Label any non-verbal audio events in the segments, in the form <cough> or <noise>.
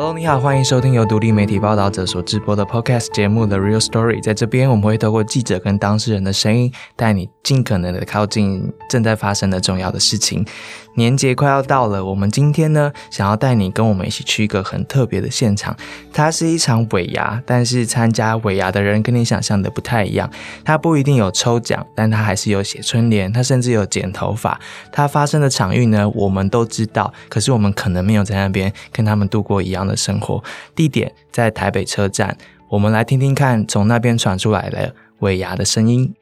Hello，你好，欢迎收听由独立媒体报道者所直播的 Podcast 节目《The Real Story》。在这边，我们会透过记者跟当事人的声音，带你尽可能的靠近正在发生的重要的事情。年节快要到了，我们今天呢，想要带你跟我们一起去一个很特别的现场。它是一场尾牙，但是参加尾牙的人跟你想象的不太一样。它不一定有抽奖，但它还是有写春联，它甚至有剪头发。它发生的场域呢，我们都知道，可是我们可能没有在那边跟他们度过一样的生活。地点在台北车站，我们来听听看，从那边传出来的尾牙的声音。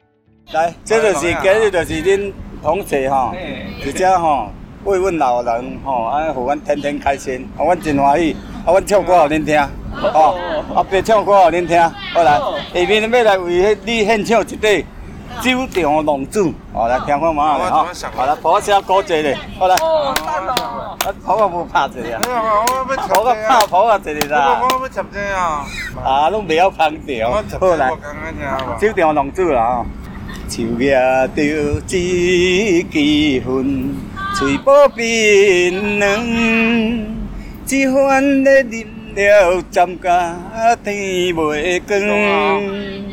来，这就是今日就是恁同齐吼，一只吼。慰问老人吼，安互阮天天开心，啊，阮真欢喜，啊，阮唱歌互恁听，哦，啊，别唱歌互恁听，好来，下面要来为迄你献唱一底《酒场浪子》，哦来听看嘛，吼，好来，抱声鼓一下，好来，啊，抱啊无拍一下，抱个拍抱啊一下啦，我要插这啊，啊，拢袂晓空调，好来，《酒场浪子》啦，手拿着一支烟。嘴巴冰凉，一番咧饮了，站甲天袂光。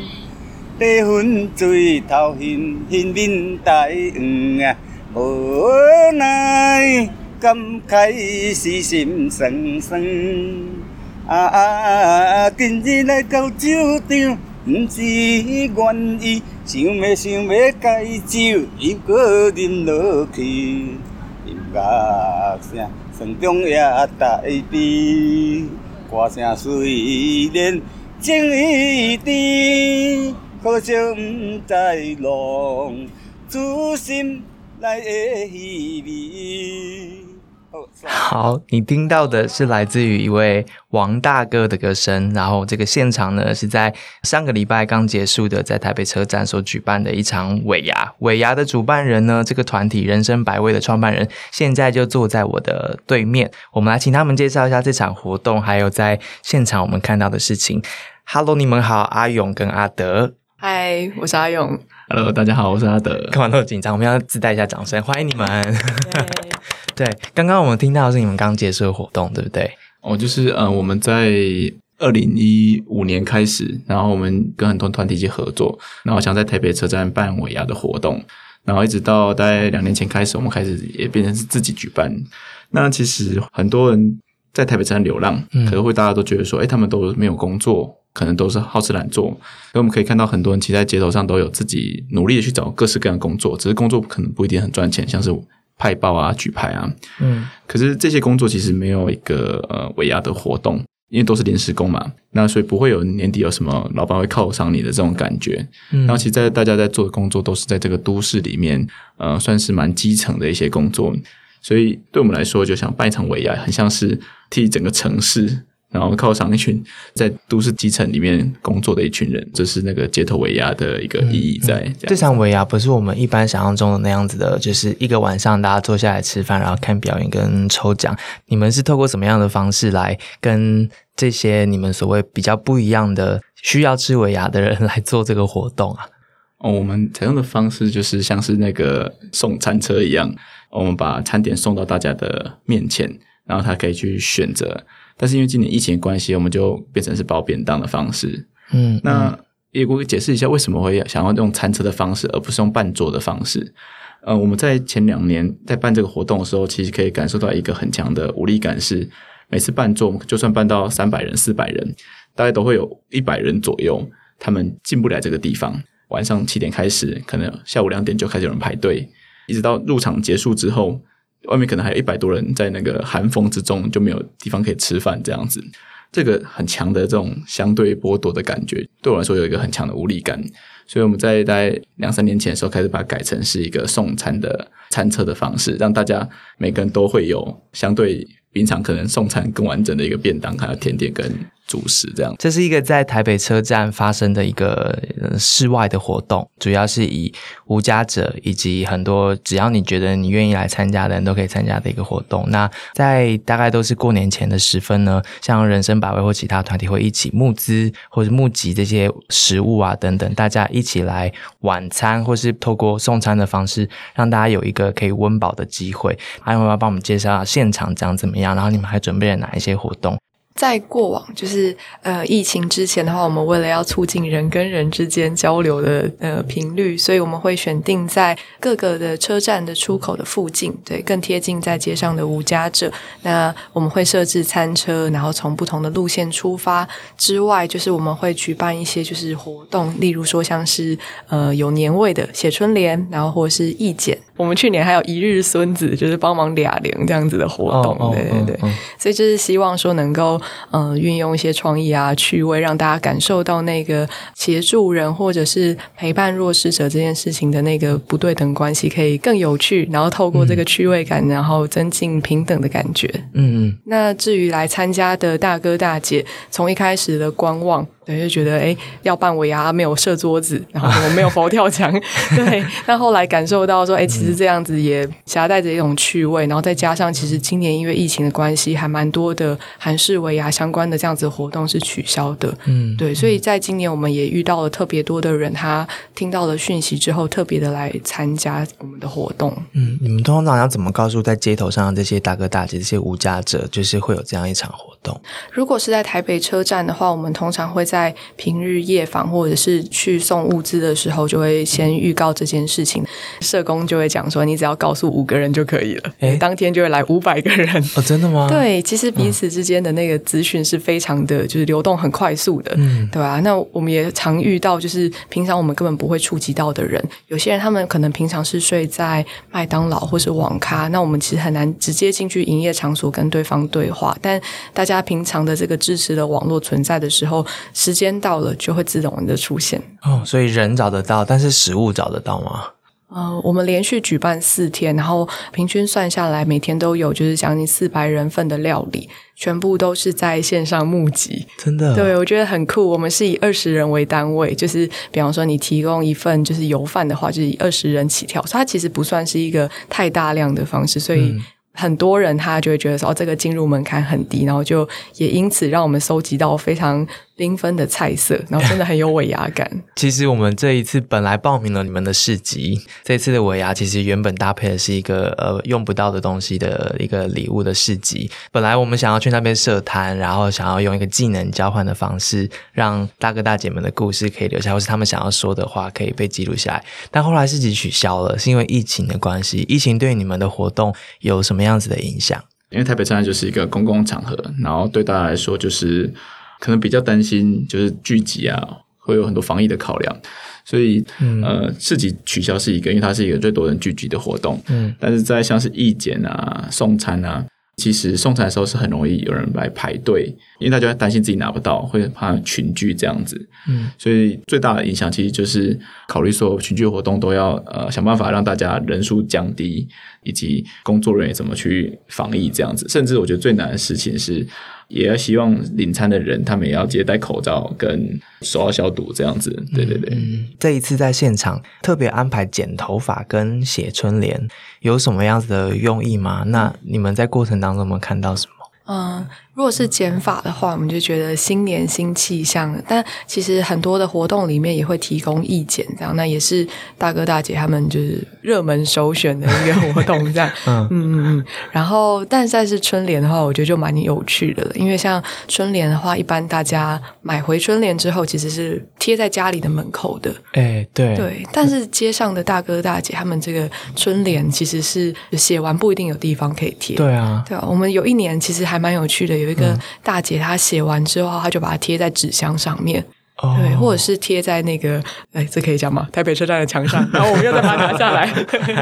白粉水头晕，晕面大黄啊，无奈感慨是心酸酸。啊啊，今日来到酒场，毋是愿意，想要想要解酒，又搁饮落去。音乐声声中也带悲，歌声虽然情意甜，可惜不知浪子心内的稀微。好，你听到的是来自于一位王大哥的歌声。然后这个现场呢，是在上个礼拜刚结束的，在台北车站所举办的一场尾牙。尾牙的主办人呢，这个团体人生百味的创办人，现在就坐在我的对面。我们来请他们介绍一下这场活动，还有在现场我们看到的事情。Hello，你们好，阿勇跟阿德。嗨，我是阿勇。Hello，大家好，我是阿德。干嘛那么紧张？我们要自带一下掌声，欢迎你们。<laughs> 对，刚刚我们听到的是你们刚结束的活动，对不对？哦，就是呃，我们在二零一五年开始，然后我们跟很多团体一起合作，然后想在台北车站办尾牙的活动，然后一直到大概两年前开始，我们开始也变成是自己举办。那其实很多人在台北车站流浪，可能会大家都觉得说，哎，他们都没有工作，可能都是好吃懒做。所以我们可以看到很多人其实在街头上都有自己努力的去找各式各样的工作，只是工作可能不一定很赚钱，像是。派报啊，举牌啊，嗯，可是这些工作其实没有一个呃尾牙的活动，因为都是临时工嘛，那所以不会有年底有什么老板会犒赏你的这种感觉。然后其实在大家在做的工作都是在这个都市里面，呃，算是蛮基层的一些工作，所以对我们来说，就想办一场尾牙，很像是替整个城市。然后犒赏一群在都市基层里面工作的一群人，这是那个街头尾牙的一个意义在。这场尾牙不是我们一般想象中的那样子的，就是一个晚上大家坐下来吃饭，然后看表演跟抽奖。你们是透过什么样的方式来跟这些你们所谓比较不一样的需要吃尾牙的人来做这个活动啊？哦，我们采用的方式就是像是那个送餐车一样，我们把餐点送到大家的面前，然后他可以去选择。但是因为今年疫情关系，我们就变成是包便当的方式。嗯，那也我解释一下为什么会想要用餐车的方式，而不是用半桌的方式。呃，我们在前两年在办这个活动的时候，其实可以感受到一个很强的无力感，是每次办桌，就算办到三百人、四百人，大概都会有一百人左右，他们进不来这个地方。晚上七点开始，可能下午两点就开始有人排队，一直到入场结束之后。外面可能还有一百多人在那个寒风之中就没有地方可以吃饭，这样子，这个很强的这种相对剥夺的感觉，对我来说有一个很强的无力感。所以我们在大概两三年前的时候开始把它改成是一个送餐的餐车的方式，让大家每个人都会有相对平常可能送餐更完整的一个便当，还有甜点跟。主食这样，这是一个在台北车站发生的一个室外的活动，主要是以无家者以及很多只要你觉得你愿意来参加的人都可以参加的一个活动。那在大概都是过年前的时分呢，像人生百味或其他团体会一起募资或者募集这些食物啊等等，大家一起来晚餐，或是透过送餐的方式，让大家有一个可以温饱的机会。还有没有帮我们介绍下现场长怎么样？然后你们还准备了哪一些活动？在过往，就是呃疫情之前的话，我们为了要促进人跟人之间交流的呃频率，所以我们会选定在各个的车站的出口的附近，对，更贴近在街上的无家者。那我们会设置餐车，然后从不同的路线出发。之外，就是我们会举办一些就是活动，例如说像是呃有年味的写春联，然后或者是义剪。我们去年还有一日孙子，就是帮忙俩零这样子的活动，对对对。所以就是希望说能够。嗯，运用一些创意啊、趣味，让大家感受到那个协助人或者是陪伴弱势者这件事情的那个不对等关系，可以更有趣。然后透过这个趣味感，然后增进平等的感觉。嗯嗯。那至于来参加的大哥大姐，从一开始的观望。对，就觉得哎，要办尾牙没有设桌子，然后我没有佛跳墙。<laughs> 对，但后来感受到说，哎，其实这样子也夹带着一种趣味，然后再加上，其实今年因为疫情的关系，还蛮多的韩式尾牙相关的这样子活动是取消的。嗯，对，所以在今年我们也遇到了特别多的人，他听到了讯息之后，特别的来参加我们的活动。嗯，你们通常要怎么告诉在街头上的这些大哥大姐、这些无家者，就是会有这样一场活动？如果是在台北车站的话，我们通常会在。在平日夜访或者是去送物资的时候，就会先预告这件事情。社工就会讲说，你只要告诉五个人就可以了。哎，当天就会来五百个人哦，真的吗？对，其实彼此之间的那个资讯是非常的，就是流动很快速的，嗯，对吧？那我们也常遇到，就是平常我们根本不会触及到的人。有些人他们可能平常是睡在麦当劳或是网咖，那我们其实很难直接进去营业场所跟对方对话。但大家平常的这个支持的网络存在的时候。时间到了就会自动的出现哦，所以人找得到，但是食物找得到吗？呃，我们连续举办四天，然后平均算下来，每天都有就是将近四百人份的料理，全部都是在线上募集。真的，对我觉得很酷。我们是以二十人为单位，就是比方说你提供一份就是油饭的话，就是以二十人起跳，所以它其实不算是一个太大量的方式，所以。很多人他就会觉得说，这个进入门槛很低，然后就也因此让我们收集到非常缤纷的菜色，然后真的很有尾牙感。<laughs> 其实我们这一次本来报名了你们的市集，这次的尾牙其实原本搭配的是一个呃用不到的东西的一个礼物的市集。本来我们想要去那边设摊，然后想要用一个技能交换的方式，让大哥大姐们的故事可以留下，或是他们想要说的话可以被记录下来。但后来市集取消了，是因为疫情的关系。疫情对你们的活动有什么样子的影响，因为台北车站就是一个公共场合，然后对大家来说就是可能比较担心，就是聚集啊，会有很多防疫的考量，所以呃，市集取消是一个，因为它是一个最多人聚集的活动。嗯，但是在像是义检啊、送餐啊。其实送餐的时候是很容易有人来排队，因为大家担心自己拿不到，会怕群聚这样子。嗯，所以最大的影响其实就是考虑说群聚活动都要呃想办法让大家人数降低，以及工作人员怎么去防疫这样子。甚至我觉得最难的事情是。也要希望领餐的人，他们也要直接戴口罩跟手要消毒这样子。对对对，这一次在现场特别安排剪头发跟写春联，有什么样子的用意吗？那你们在过程当中有没有看到什么？嗯。如果是减法的话，我们就觉得新年新气象。但其实很多的活动里面也会提供意见，这样那也是大哥大姐他们就是热门首选的一个活动，这样。<laughs> 嗯嗯嗯。然后，但再是春联的话，我觉得就蛮有趣的了。因为像春联的话，一般大家买回春联之后，其实是贴在家里的门口的。哎，对对。但是街上的大哥大姐他们这个春联其实是写完不一定有地方可以贴。对啊，对啊。我们有一年其实还蛮有趣的。有一个大姐，她写完之后，她就把它贴在纸箱上面，对，或者是贴在那个，哎，这可以讲吗？台北车站的墙上，<laughs> 然后我们又再把它拿下来。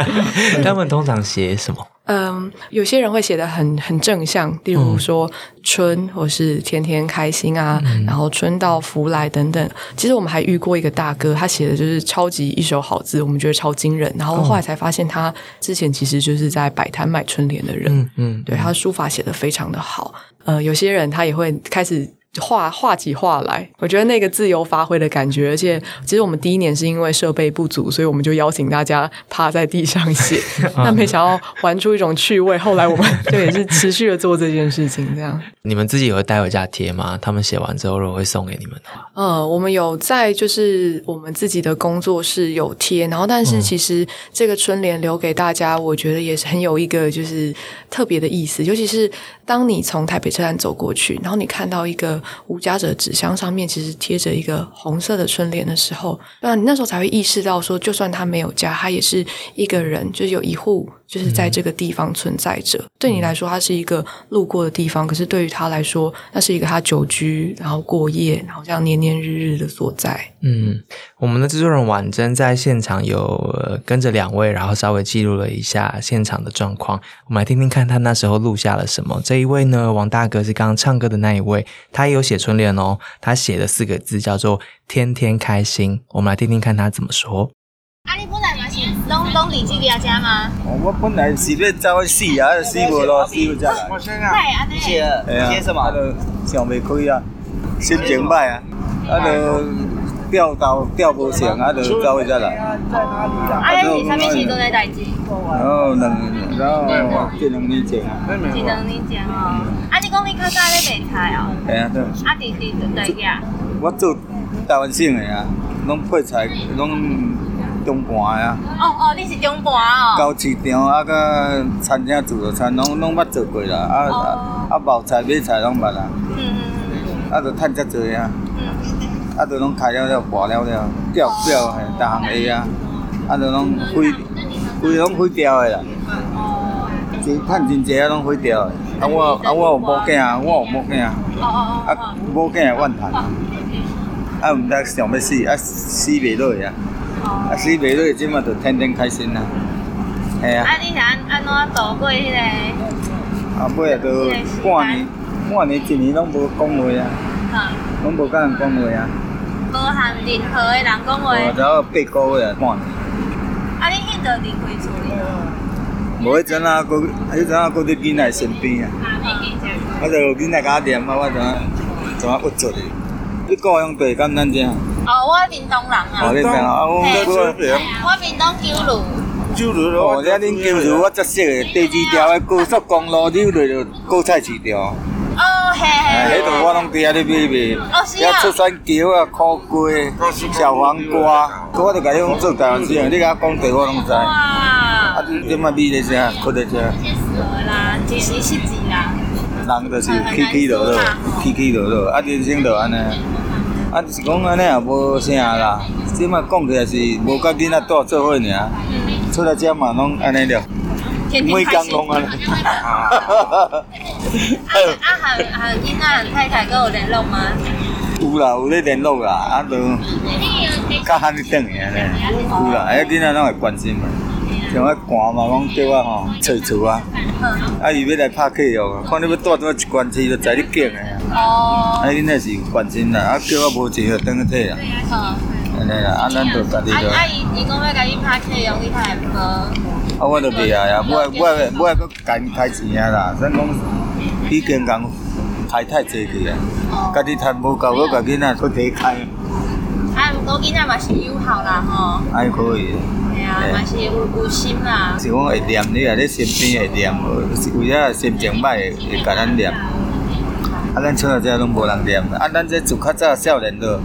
<laughs> 他们通常写什么？嗯，有些人会写的很很正向，例如说春，或是天天开心啊，然后春到福来等等。其实我们还遇过一个大哥，他写的就是超级一手好字，我们觉得超惊人。然后后来才发现，他之前其实就是在摆摊卖春联的人。嗯，对他书法写的非常的好。呃，有些人他也会开始画画起画来，我觉得那个自由发挥的感觉，而且其实我们第一年是因为设备不足，所以我们就邀请大家趴在地上写，<laughs> 那没想到玩出一种趣味。后来我们就也是持续的做这件事情，这样。<laughs> 你们自己也会带回家贴吗？他们写完之后，如果会送给你们的话，呃，我们有在就是我们自己的工作室有贴，然后但是其实这个春联留给大家，我觉得也是很有一个就是特别的意思，尤其是当你从台北车站走过去，然后你看到一个。无家者纸箱上面其实贴着一个红色的春联的时候，那你那时候才会意识到说，就算他没有家，他也是一个人，就是有一户。就是在这个地方存在着，对你来说，他是一个路过的地方；可是对于他来说，那是一个他久居然后过夜，然后这样年年日日的所在。嗯，我们的制作人婉珍在现场有跟着两位，然后稍微记录了一下现场的状况。我们来听听看他那时候录下了什么。这一位呢，王大哥是刚刚唱歌的那一位，他也有写春联哦，他写的四个字叫做“天天开心”。我们来听听看他怎么说。啊！你本来嘛是拢拢离这家家吗？我本来是要走去死啊，死无咯，死无才来。太安尼。写写什么？啊，都想袂开啊，心情歹啊，啊，都钓到钓无成，啊，就走去才来。啊，你是啥物时阵的代志？哦，两年，然后这两年前。这两年前哦。啊，你讲你较早咧卖菜哦？系啊，对。啊，弟弟在家。我做台湾省的啊，拢配菜，拢。中盘啊！哦哦，你是中盘哦。到市场啊，甲餐厅自助餐拢拢捌做过啦，啊啊啊，冒菜买菜拢捌啦。嗯嗯嗯。啊，着趁遮济啊。嗯。啊，都拢开了了，破了了，掉掉嘿，逐项会啊，啊，都拢毁，规拢毁掉的啦。哦。真趁真济啊，拢毁掉的。啊我啊我有某囝，我有某囝。哦哦哦。啊，某囝怨叹。啊，毋知想要死，啊死袂落去啊。啊，死袂落去，即马就天天开心啦，系啊。啊，你是安安怎度过迄个？啊，尾啊，都半年，半年一年拢无讲话啊，拢无甲人讲话啊。无和任何的人讲话。我只有八个月半年。啊，你迄阵离开厝里？无迄阵啊，佫迄阵啊，佫伫囡仔身边啊。我就囡仔甲我念啊，我怎啊怎啊不做哩？你故乡地敢咱遮？哦，我闽东人啊。哦，你闽啊，我我闽东九路。九路哦，遐恁九路我则识的，第二条的高速公路溜落就高菜市场。迄度我拢伫遐咧买卖。哦，是啊。遐出山桥啊，苦瓜、小黄瓜，我著甲你讲做台湾事，你甲我讲地我拢知。哇！啊，你即摆米咧啥？搁咧啥？啦，一时失志啦。人就是起起落落，起起落落，啊，人生就安尼。啊，是讲安尼也无啥啦，即摆讲起来是无甲囡仔带做伙尔，出来遮嘛拢安尼了，每工拢安尼。啊啊和和囡仔太太阁有联络吗？有啦，有咧联络啦，啊都较罕去转去安尼，有啦，迄囡仔拢会关心嘛，像我寒嘛，讲叫我吼找厝啊，啊伊要来拍客哦，看你要带倒一关市，就知你拣的。哦，啊，恁那是关心啦，啊，叫我无钱就转去退啦。嗯，安尼啦，啊，咱就家己就。啊，伊伊讲要甲你拍客用，你太无。啊，我都袂啊呀，我我我还阁干开钱啊啦，咱讲已经讲开太济去啊，家己赚无够，我甲囡仔去提开。啊，毋过囡仔嘛是友好啦吼。还可以。系啊，嘛是有有心啦。是讲会念你啊，你身边会念，是为了心情歹会会甲咱念。啊，咱厝内遮拢无人念，啊，咱这自较早少年都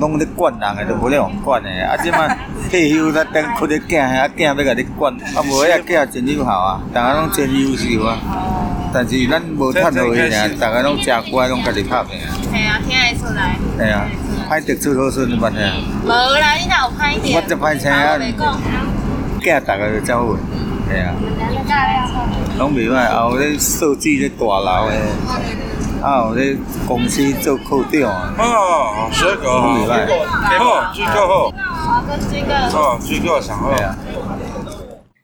拢咧管人诶，都无咧互管诶。啊，即摆退休才等靠咧囝，啊囝要甲你管，啊无遐囝真友好啊，大家拢真优秀啊。但是咱无趁好伊尔，大家拢真乖，拢家己拍拼。系啊，听会出来。系啊，歹得出好顺的办啊。无啦，你哪有歹点？我只歹听啊。囝大家都走伙，系啊。拢袂歹，后咧设计咧大楼诶。啊，有咧公司做科长啊。哦，这个好，好，这个好。啊，跟这个。哦，这个想喝。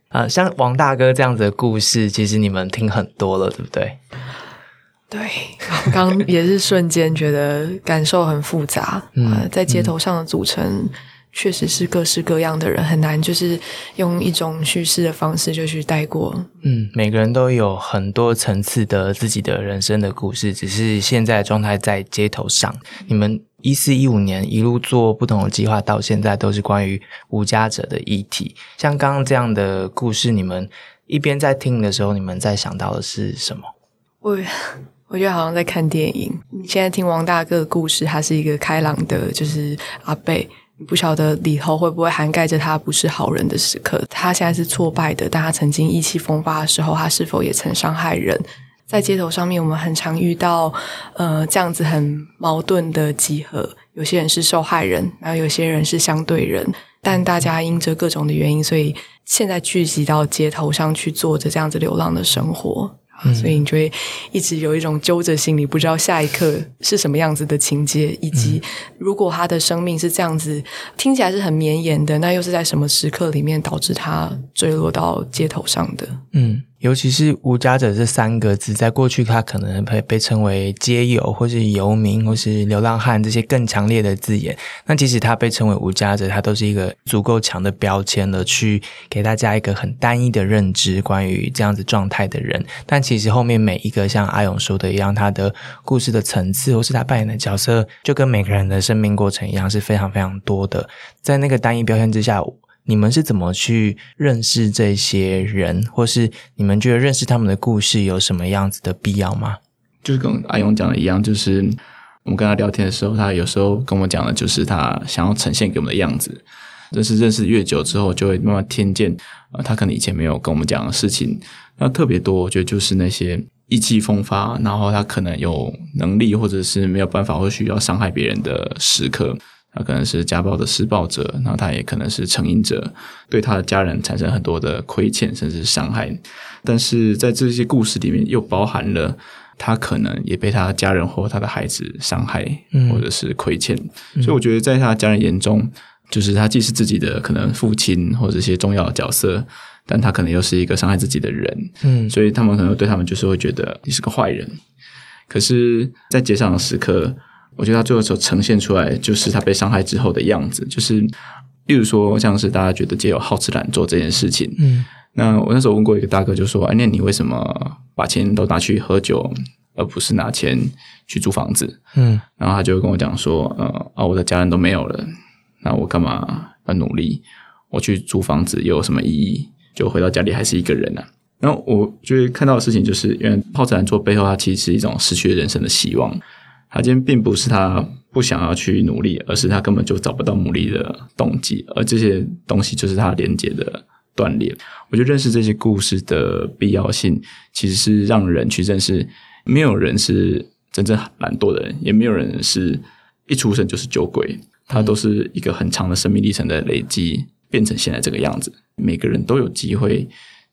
啊，像王大哥这样子的故事，其实你们听很多了，对不对？对，刚也是瞬间觉得感受很复杂。嗯，在街头上的组成。确实是各式各样的人，很难就是用一种叙事的方式就去带过。嗯，每个人都有很多层次的自己的人生的故事，只是现在状态在街头上。你们一四一五年一路做不同的计划，到现在都是关于无家者的议题。像刚刚这样的故事，你们一边在听的时候，你们在想到的是什么？我 <laughs> 我觉得好像在看电影。你现在听王大哥的故事，他是一个开朗的，就是阿贝。不晓得里头会不会涵盖着他不是好人的时刻？他现在是挫败的，但他曾经意气风发的时候，他是否也曾伤害人？在街头上面，我们很常遇到呃这样子很矛盾的集合，有些人是受害人，然后有些人是相对人，但大家因着各种的原因，所以现在聚集到街头上去做着这样子流浪的生活。所以你就会一直有一种揪着心里，不知道下一刻是什么样子的情节，以及如果他的生命是这样子，听起来是很绵延的，那又是在什么时刻里面导致他坠落到街头上的？嗯。尤其是“无家者”这三个字，在过去，它可能被被称为街友，或是游民，或是流浪汉这些更强烈的字眼。那即使它被称为“无家者”，它都是一个足够强的标签了，去给大家一个很单一的认知，关于这样子状态的人。但其实后面每一个像阿勇说的一样，他的故事的层次，或是他扮演的角色，就跟每个人的生命过程一样，是非常非常多的。在那个单一标签之下。你们是怎么去认识这些人，或是你们觉得认识他们的故事有什么样子的必要吗？就是跟阿勇讲的一样，就是我们跟他聊天的时候，他有时候跟我讲的，就是他想要呈现给我们的样子。但是认识越久之后，就会慢慢听见啊，他可能以前没有跟我们讲的事情。那特别多，我觉得就是那些意气风发，然后他可能有能力，或者是没有办法，或需要伤害别人的时刻。他可能是家暴的施暴者，然后他也可能是成瘾者，对他的家人产生很多的亏欠，甚至是伤害。但是在这些故事里面，又包含了他可能也被他家人或他的孩子伤害，或者是亏欠。所以我觉得，在他家人眼中，就是他既是自己的可能父亲或者一些重要的角色，但他可能又是一个伤害自己的人。嗯，所以他们可能对他们就是会觉得你是个坏人。可是，在街上的时刻。我觉得他最后所呈现出来，就是他被伤害之后的样子。就是，例如说，像是大家觉得借有好吃懒做这件事情。嗯，那我那时候问过一个大哥，就说：“哎，那你为什么把钱都拿去喝酒，而不是拿钱去租房子？”嗯，然后他就跟我讲说：“呃，啊，我的家人都没有了，那我干嘛要努力？我去租房子又有什么意义？就回到家里还是一个人呢？”然后我觉得看到的事情，就是因为好吃懒做背后，它其实是一种失去人生的希望。他今天并不是他不想要去努力，而是他根本就找不到努力的动机，而这些东西就是他连接的断裂。我觉得认识这些故事的必要性，其实是让人去认识，没有人是真正懒惰的人，也没有人是一出生就是酒鬼，他都是一个很长的生命历程的累积，变成现在这个样子。每个人都有机会。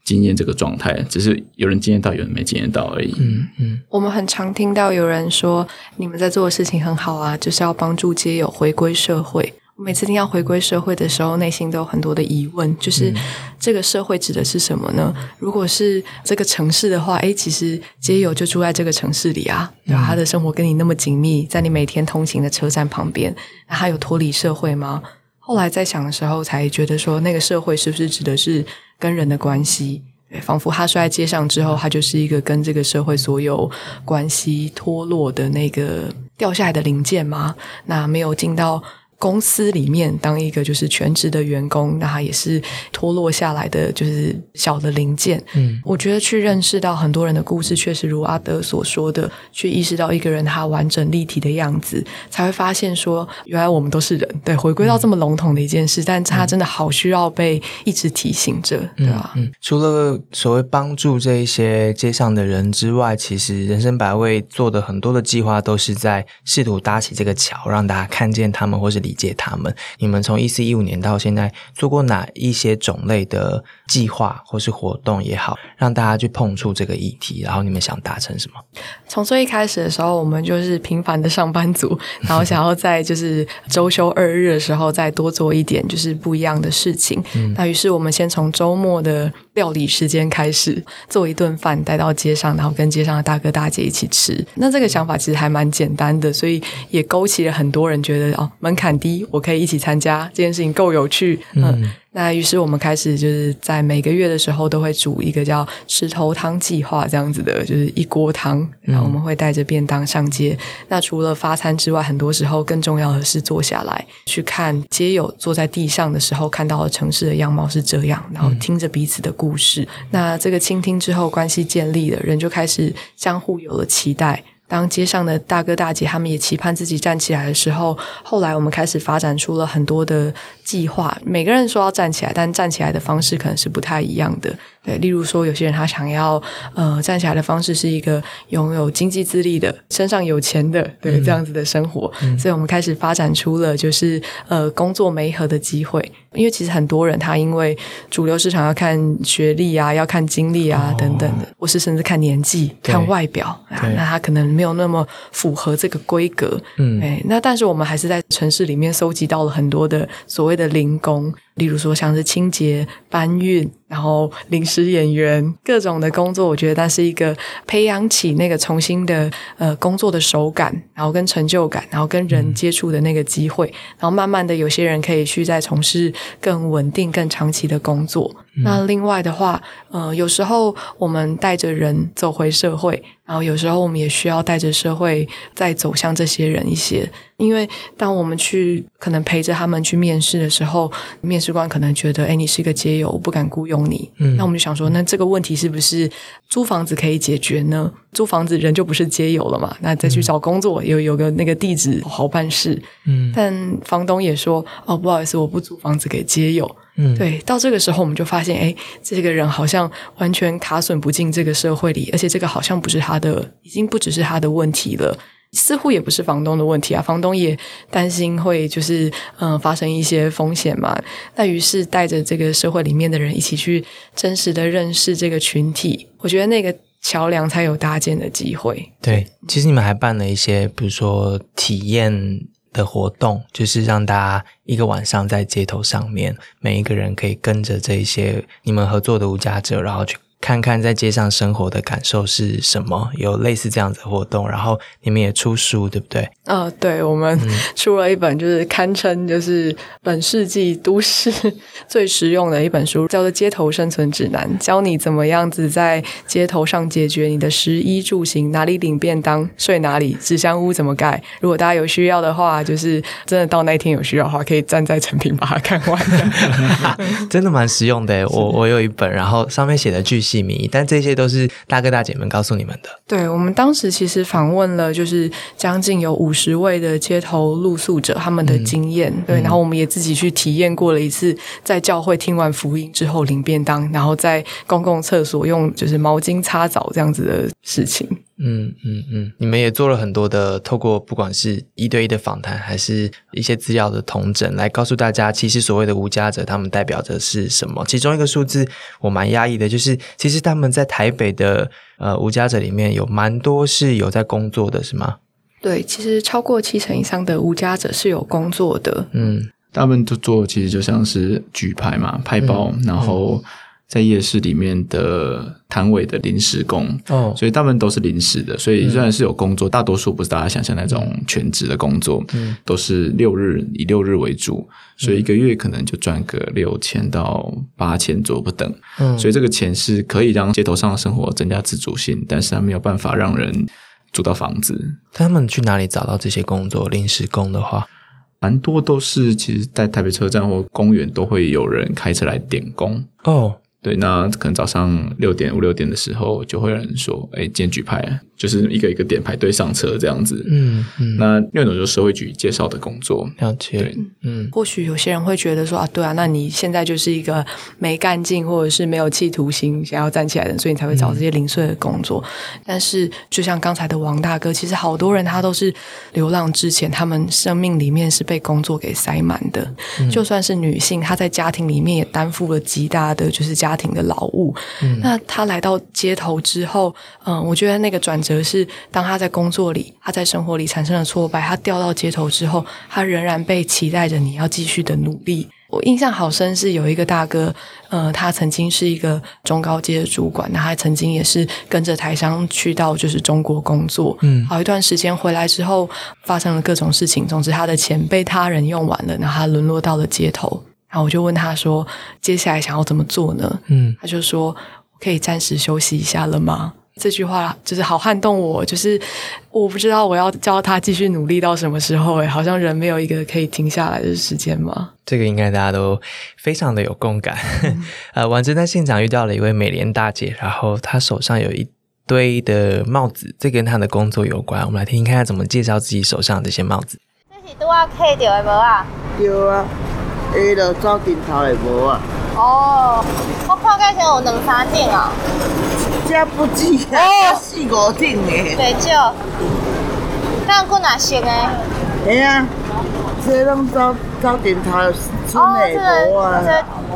经验这个状态，只是有人经验到，有人没经验到而已。嗯嗯，我们很常听到有人说，你们在做的事情很好啊，就是要帮助街友回归社会。我每次听到回归社会的时候，内心都有很多的疑问，就是这个社会指的是什么呢？如果是这个城市的话，诶，其实街友就住在这个城市里啊，对吧？他的生活跟你那么紧密，在你每天通勤的车站旁边，那他有脱离社会吗？后来在想的时候，才觉得说，那个社会是不是指的是？跟人的关系，仿佛他摔在街上之后，他就是一个跟这个社会所有关系脱落的那个掉下来的零件吗？那没有进到。公司里面当一个就是全职的员工，那他也是脱落下来的，就是小的零件。嗯，我觉得去认识到很多人的故事，确实如阿德所说的，去意识到一个人他完整立体的样子，才会发现说，原来我们都是人。对，回归到这么笼统的一件事，但他真的好需要被一直提醒着，对吧？嗯，除了所谓帮助这一些街上的人之外，其实人生百味做的很多的计划，都是在试图搭起这个桥，让大家看见他们，或是理解他们。你们从一四一五年到现在做过哪一些种类的计划或是活动也好，让大家去碰触这个议题？然后你们想达成什么？从最一开始的时候，我们就是平凡的上班族，<laughs> 然后想要在就是周休二日的时候再多做一点就是不一样的事情。那于是我们先从周末的料理时间开始，做一顿饭带到街上，然后跟街上的大哥大姐一起吃。那这个想法其实还蛮简单的，所以也勾起了很多人觉得哦，门槛低，我可以一起参加这件事情，够有趣。嗯。那于是我们开始就是在每个月的时候都会煮一个叫石头汤计划这样子的，就是一锅汤，然后我们会带着便当上街。那除了发餐之外，很多时候更重要的是坐下来去看街友坐在地上的时候看到的城市的样貌是这样，然后听着彼此的故事。那这个倾听之后，关系建立了，人就开始相互有了期待。当街上的大哥大姐他们也期盼自己站起来的时候，后来我们开始发展出了很多的计划。每个人说要站起来，但站起来的方式可能是不太一样的。对，例如说，有些人他想要呃站起来的方式是一个拥有经济资历的、身上有钱的，对这样子的生活。所以我们开始发展出了就是呃工作媒合的机会。因为其实很多人他因为主流市场要看学历啊，要看经历啊等等的，或是甚至看年纪、看外表啊，那他可能没有那么符合这个规格。嗯，哎，那但是我们还是在城市里面搜集到了很多的所谓的零工。例如说，像是清洁、搬运，然后临时演员，各种的工作，我觉得它是一个培养起那个重新的呃工作的手感，然后跟成就感，然后跟人接触的那个机会，然后慢慢的，有些人可以去再从事更稳定、更长期的工作。那另外的话，呃，有时候我们带着人走回社会。然后有时候我们也需要带着社会再走向这些人一些，因为当我们去可能陪着他们去面试的时候，面试官可能觉得，哎，你是一个街友，我不敢雇佣你。嗯，那我们就想说，那这个问题是不是租房子可以解决呢？租房子人就不是街友了嘛？那再去找工作，有有个那个地址好办事。嗯，但房东也说，哦，不好意思，我不租房子给街友。嗯，对，到这个时候我们就发现，哎，这个人好像完全卡损不进这个社会里，而且这个好像不是他的，已经不只是他的问题了，似乎也不是房东的问题啊。房东也担心会就是嗯发生一些风险嘛。那于是带着这个社会里面的人一起去真实的认识这个群体，我觉得那个桥梁才有搭建的机会。对，其实你们还办了一些，比如说体验。的活动就是让大家一个晚上在街头上面，每一个人可以跟着这些你们合作的无家者，然后去。看看在街上生活的感受是什么？有类似这样子的活动，然后你们也出书，对不对？呃，对，我们 <laughs> 出了一本，就是堪称就是本世纪都市最实用的一本书，叫做《街头生存指南》，教你怎么样子在街头上解决你的食衣住行，哪里领便当，睡哪里，纸箱屋怎么盖。如果大家有需要的话，就是真的到那一天有需要的话，可以站在成品把它看完。<laughs> <laughs> 真的蛮实用的，我我有一本，然后上面写的句细迷，但这些都是大哥大姐们告诉你们的。对，我们当时其实访问了，就是将近有五十位的街头露宿者，他们的经验。对，然后我们也自己去体验过了一次，在教会听完福音之后领便当，然后在公共厕所用就是毛巾擦澡这样子的事情。嗯嗯嗯，你们也做了很多的，透过不管是一对一的访谈，还是一些资料的统整，来告诉大家，其实所谓的无家者，他们代表着是什么？其中一个数字我蛮压抑的，就是其实他们在台北的呃无家者里面有蛮多是有在工作的，是吗？对，其实超过七成以上的无家者是有工作的。嗯，他们就做其实就像是举牌嘛，派包，然后。在夜市里面的摊位的临时工，哦，所以大部分都是临时的，所以虽然是有工作，大多数不是大家想象那种全职的工作，嗯，都是六日以六日为主，所以一个月可能就赚个六千到八千左右不等，嗯，所以这个钱是可以让街头上的生活增加自主性，但是它没有办法让人租到房子。他们去哪里找到这些工作？临时工的话，蛮多都是其实，在台北车站或公园都会有人开车来点工哦。对，那可能早上六点五六点的时候，就会有人说：“哎，今天举牌。”就是一个一个点排队上车这样子，嗯嗯，那另一种就是社会局介绍的工作，了解，对，嗯，或许有些人会觉得说啊，对啊，那你现在就是一个没干劲或者是没有企图心想要站起来的，所以你才会找这些零碎的工作。但是就像刚才的王大哥，其实好多人他都是流浪之前，他们生命里面是被工作给塞满的。就算是女性，她在家庭里面也担负了极大的就是家庭的劳务。那他来到街头之后，嗯，我觉得那个转。折是当他在工作里，他在生活里产生了挫败，他掉到街头之后，他仍然被期待着你要继续的努力。我印象好深，是有一个大哥，呃，他曾经是一个中高阶的主管，那他曾经也是跟着台商去到就是中国工作，嗯，好一段时间回来之后，发生了各种事情，总之他的钱被他人用完了，然后他沦落到了街头，然后我就问他说，接下来想要怎么做呢？嗯，他就说，可以暂时休息一下了吗？这句话就是好撼动我，就是我不知道我要教他继续努力到什么时候哎，好像人没有一个可以停下来的时间嘛。这个应该大家都非常的有共感。<laughs> 呃，婉珍在现场遇到了一位美莲大姐，然后她手上有一堆的帽子，这跟她的工作有关。我们来听听看她怎么介绍自己手上这些帽子。这是多啊 K 掉的帽啊？有啊，A 了走顶头的无啊。哦，我看介像有两三顶啊。这不止啊，四五顶的。袂少。但有哪色的？系啊，这拢走走顶头春的无啊。这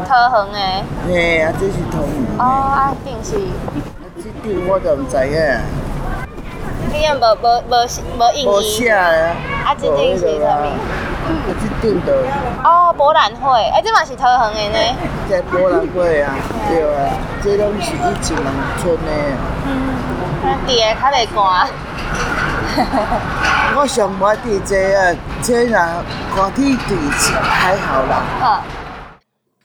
桃红的。嘿啊，这是桃红。哦，啊，定是。这顶我就唔知影。你也无无无无印无写啊。啊，这顶是啥物？啊，这顶的。哦，博览会，哎，这嘛是桃红的呢。这博览会啊，对啊，这拢是以前农村的。嗯，地个较袂寒。<laughs> 我上无地这啊，这若寒天地还好啦。啊。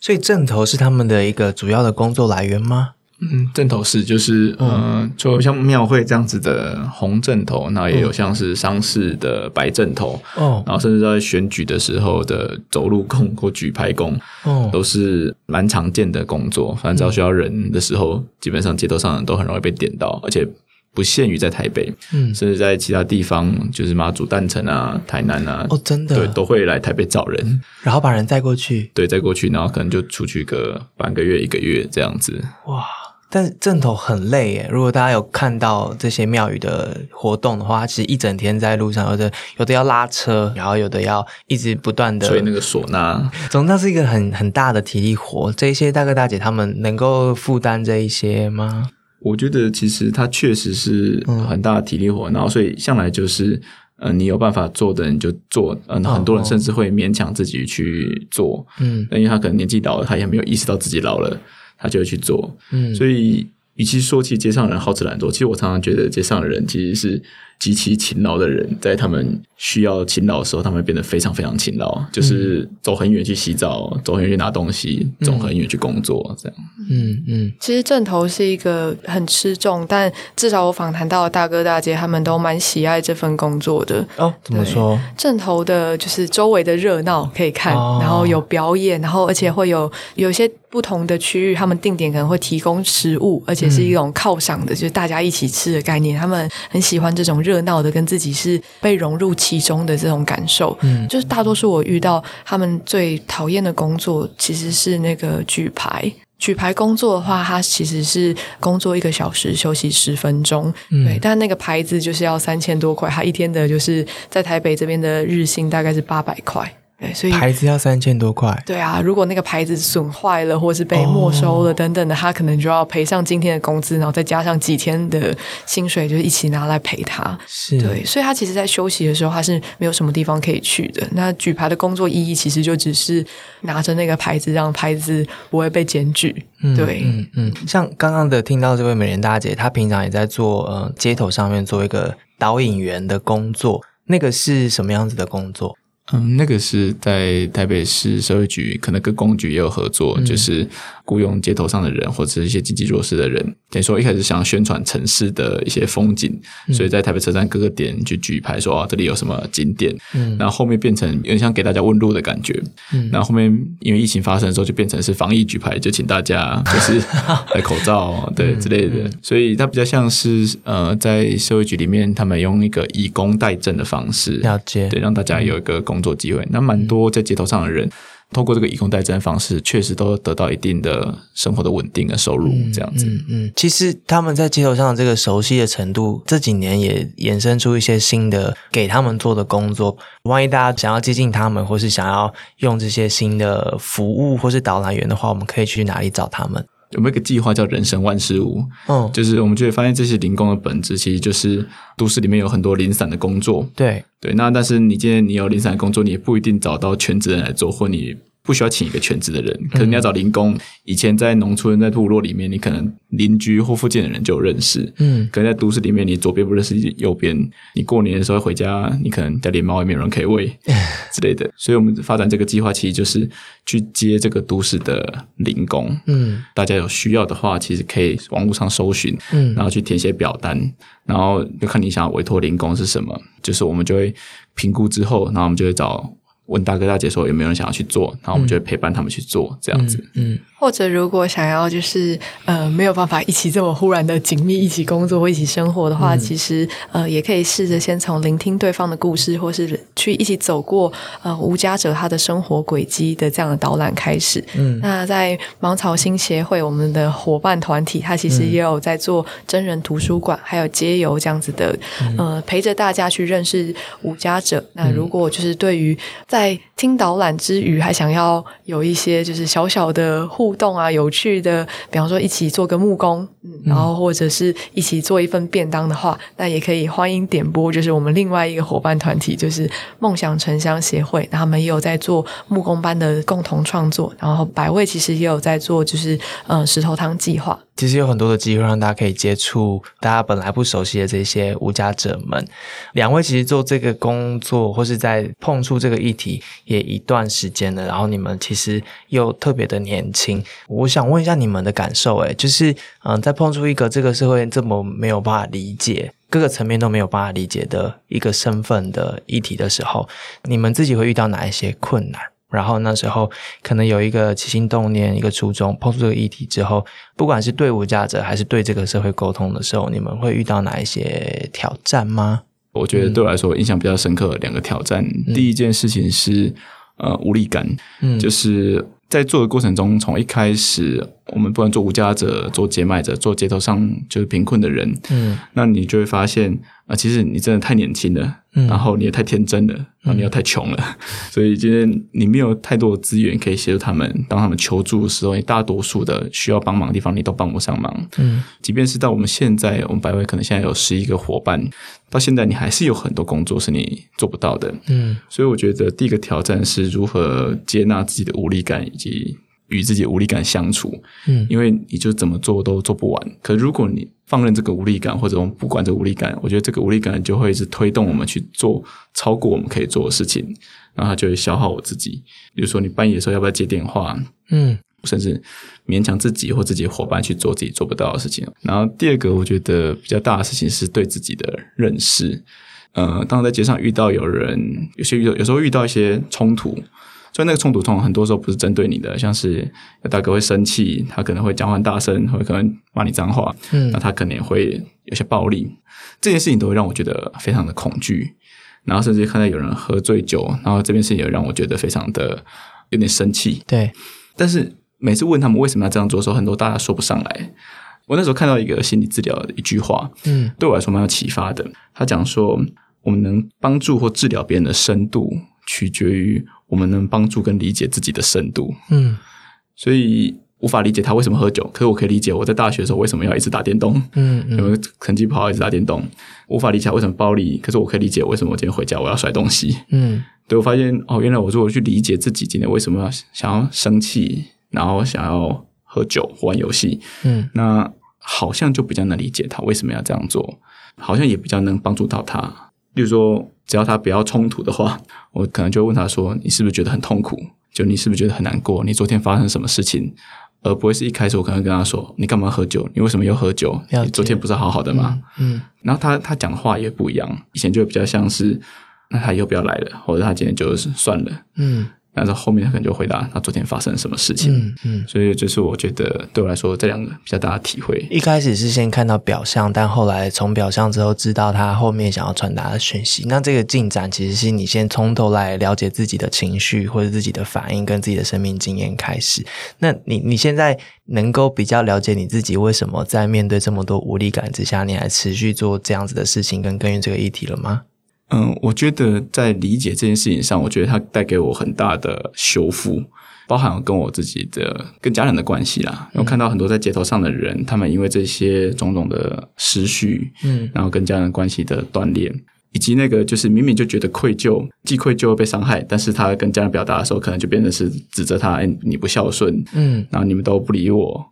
所以正头是他们的一个主要的工作来源吗？嗯，正头是就是呃，就像庙会这样子的红正头，那也有像是丧事的白正头哦，然后甚至在选举的时候的走路工或举牌工哦，都是蛮常见的工作。反正只要需要人的时候，基本上街头上都很容易被点到，而且不限于在台北，嗯，甚至在其他地方，就是马祖、淡城啊、台南啊，哦，真的对，都会来台北找人，然后把人带过去，对，再过去，然后可能就出去个半个月、一个月这样子，哇。但正头很累耶。如果大家有看到这些庙宇的活动的话，其实一整天在路上，有的有的要拉车，然后有的要一直不断的吹那个唢呐，<laughs> 总之是一个很很大的体力活。这些大哥大姐他们能够负担这一些吗？我觉得其实它确实是很大的体力活，然后所以向来就是，呃，你有办法做的你就做，嗯，很多人甚至会勉强自己去做，嗯，因为他可能年纪老了，他也没有意识到自己老了。他就会去做，嗯，所以与其说起街上人好吃懒做，其实我常常觉得街上的人其实是。极其勤劳的人，在他们需要勤劳的时候，他们变得非常非常勤劳，就是走很远去洗澡，走很远去拿东西，走很远去工作，这样。嗯嗯。其实正头是一个很吃重，但至少我访谈到的大哥大姐，他们都蛮喜爱这份工作的。哦，怎么说？正头的就是周围的热闹可以看，然后有表演，然后而且会有有些不同的区域，他们定点可能会提供食物，而且是一种犒赏的，就是大家一起吃的概念。他们很喜欢这种。热闹的，跟自己是被融入其中的这种感受，嗯，就是大多数我遇到他们最讨厌的工作，其实是那个举牌。举牌工作的话，它其实是工作一个小时，休息十分钟，对。但那个牌子就是要三千多块，他一天的就是在台北这边的日薪大概是八百块。所以牌子要三千多块。对啊，如果那个牌子损坏了，或是被没收了等等的，他可能就要赔上今天的工资，然后再加上几天的薪水，就一起拿来赔他。是对，所以他其实，在休息的时候，他是没有什么地方可以去的。那举牌的工作意义，其实就只是拿着那个牌子，让牌子不会被检举。对，嗯嗯。像刚刚的听到这位美人大姐，她平常也在做呃街头上面做一个导引员的工作，那个是什么样子的工作？嗯，那个是在台北市社会局，可能跟公局也有合作，就是雇佣街头上的人或者是一些经济弱势的人，等于说一开始想要宣传城市的一些风景，所以在台北车站各个点去举牌说啊，这里有什么景点，嗯，然后后面变成有点像给大家问路的感觉，嗯，然后后面因为疫情发生的时候，就变成是防疫举牌，就请大家 <laughs> 就是戴口罩，对之类的，所以它比较像是呃，在社会局里面，他们用一个以工代赈的方式，了解，对，让大家有一个工作机会，那蛮多在街头上的人，通过这个以工代赈方式，确实都得到一定的生活的稳定的收入，这样子。嗯嗯，其实他们在街头上的这个熟悉的程度，这几年也衍生出一些新的给他们做的工作。万一大家想要接近他们，或是想要用这些新的服务或是导览员的话，我们可以去哪里找他们？有没有一个计划叫“人生万事屋”？嗯，就是我们就会发现这些零工的本质，其实就是都市里面有很多零散的工作。对对，那但是你今天你有零散的工作，你也不一定找到全职人来做，或你不需要请一个全职的人，可能你要找零工。以前在农村、在部落里面，你可能邻居或附近的人就有认识。嗯，可能在都市里面，你左边不认识右边，你过年的时候回家，你可能家里猫也没有人可以喂 <laughs> 之类的。所以我们发展这个计划，其实就是去接这个都市的零工。嗯，大家有需要的话，其实可以网络上搜寻，嗯，然后去填写表单，然后就看你想要委托零工是什么，就是我们就会评估之后，然后我们就会找。问大哥大姐说有没有人想要去做，然后我们就会陪伴他们去做这样子。嗯，或者如果想要就是呃没有办法一起这么忽然的紧密一起工作或一起生活的话，其实呃也可以试着先从聆听对方的故事，或是去一起走过呃无家者他的生活轨迹的这样的导览开始。嗯，那在芒草新协会我们的伙伴团体，他其实也有在做真人图书馆，还有街游这样子的呃陪着大家去认识无家者。那如果就是对于在听导览之余，还想要有一些就是小小的互动啊，有趣的，比方说一起做个木工，嗯，然后或者是一起做一份便当的话，那也可以欢迎点播，就是我们另外一个伙伴团体，就是梦想城乡协会，他们也有在做木工班的共同创作，然后百味其实也有在做，就是呃石头汤计划。其实有很多的机会让大家可以接触大家本来不熟悉的这些无家者们。两位其实做这个工作或是在碰触这个议题也一段时间了，然后你们其实又特别的年轻。我想问一下你们的感受，诶，就是嗯，在碰触一个这个社会这么没有办法理解、各个层面都没有办法理解的一个身份的议题的时候，你们自己会遇到哪一些困难？然后那时候可能有一个起心动念、一个初衷，碰触这个议题之后，不管是对无家者还是对这个社会沟通的时候，你们会遇到哪一些挑战吗？我觉得对我来说印象比较深刻两个挑战。第一件事情是呃无力感，嗯，就是在做的过程中，从一开始我们不管做无家者、做街卖者、做街头上就是贫困的人，嗯，那你就会发现啊，其实你真的太年轻了。然后你也太天真了，然后你又太穷了，<laughs> 所以今天你没有太多的资源可以协助他们。当他们求助的时候，你大多数的需要帮忙的地方，你都帮不上忙。嗯，即便是到我们现在，我们百威可能现在有十一个伙伴，到现在你还是有很多工作是你做不到的。嗯，所以我觉得第一个挑战是如何接纳自己的无力感，以及与自己无力感相处。嗯，因为你就怎么做都做不完。可如果你放任这个无力感，或者我们不管这个无力感，我觉得这个无力感就会是推动我们去做超过我们可以做的事情，然后它就会消耗我自己。比如说，你半夜的时候要不要接电话？嗯，甚至勉强自己或自己的伙伴去做自己做不到的事情。然后第二个，我觉得比较大的事情是对自己的认识。呃，当在街上遇到有人，有些遇到有时候遇到一些冲突。所以那个冲突通常很多时候不是针对你的，像是大哥会生气，他可能会讲话大声，会可能骂你脏话，嗯，那他可能也会有些暴力，这件事情都会让我觉得非常的恐惧，然后甚至看到有人喝醉酒，然后这件事情也让我觉得非常的有点生气，对。但是每次问他们为什么要这样做的时候，很多大家说不上来。我那时候看到一个心理治疗的一句话，嗯，对我来说蛮有启发的。他讲说，我们能帮助或治疗别人的深度，取决于。我们能帮助跟理解自己的深度，嗯，所以无法理解他为什么喝酒，可是我可以理解我在大学的时候为什么要一直打电动，嗯，因为成绩不好一直打电动，无法理解为什么暴力，可是我可以理解为什么我今天回家我要摔东西，嗯，对我发现哦，原来我如果去理解自己今天为什么要想要生气，然后想要喝酒玩游戏，嗯，那好像就比较能理解他为什么要这样做，好像也比较能帮助到他。例如说，只要他不要冲突的话，<laughs> 我可能就问他说：“你是不是觉得很痛苦？就你是不是觉得很难过？你昨天发生什么事情？”而不会是一开始我可能跟他说：“你干嘛喝酒？你为什么又喝酒？你昨天不是好好的吗？”嗯，然后他他讲话也不一样，以前就比较像是：“那他以后不要来了，或者他今天就是算了。”嗯。但是后面他可能就回答他昨天发生了什么事情，嗯嗯，所以这是我觉得对我来说这两个比较大的体会。一开始是先看到表象，但后来从表象之后知道他后面想要传达的讯息。那这个进展其实是你先从头来了解自己的情绪或者自己的反应跟自己的生命经验开始。那你你现在能够比较了解你自己为什么在面对这么多无力感之下，你还持续做这样子的事情跟耕耘这个议题了吗？嗯，我觉得在理解这件事情上，我觉得它带给我很大的修复，包含跟我自己的、跟家人的关系啦。我看到很多在街头上的人，他们因为这些种种的失序，嗯，然后跟家人关系的断裂，以及那个就是明明就觉得愧疚，既愧疚又被伤害，但是他跟家人表达的时候，可能就变成是指责他，哎，你不孝顺，嗯然后你们都不理我。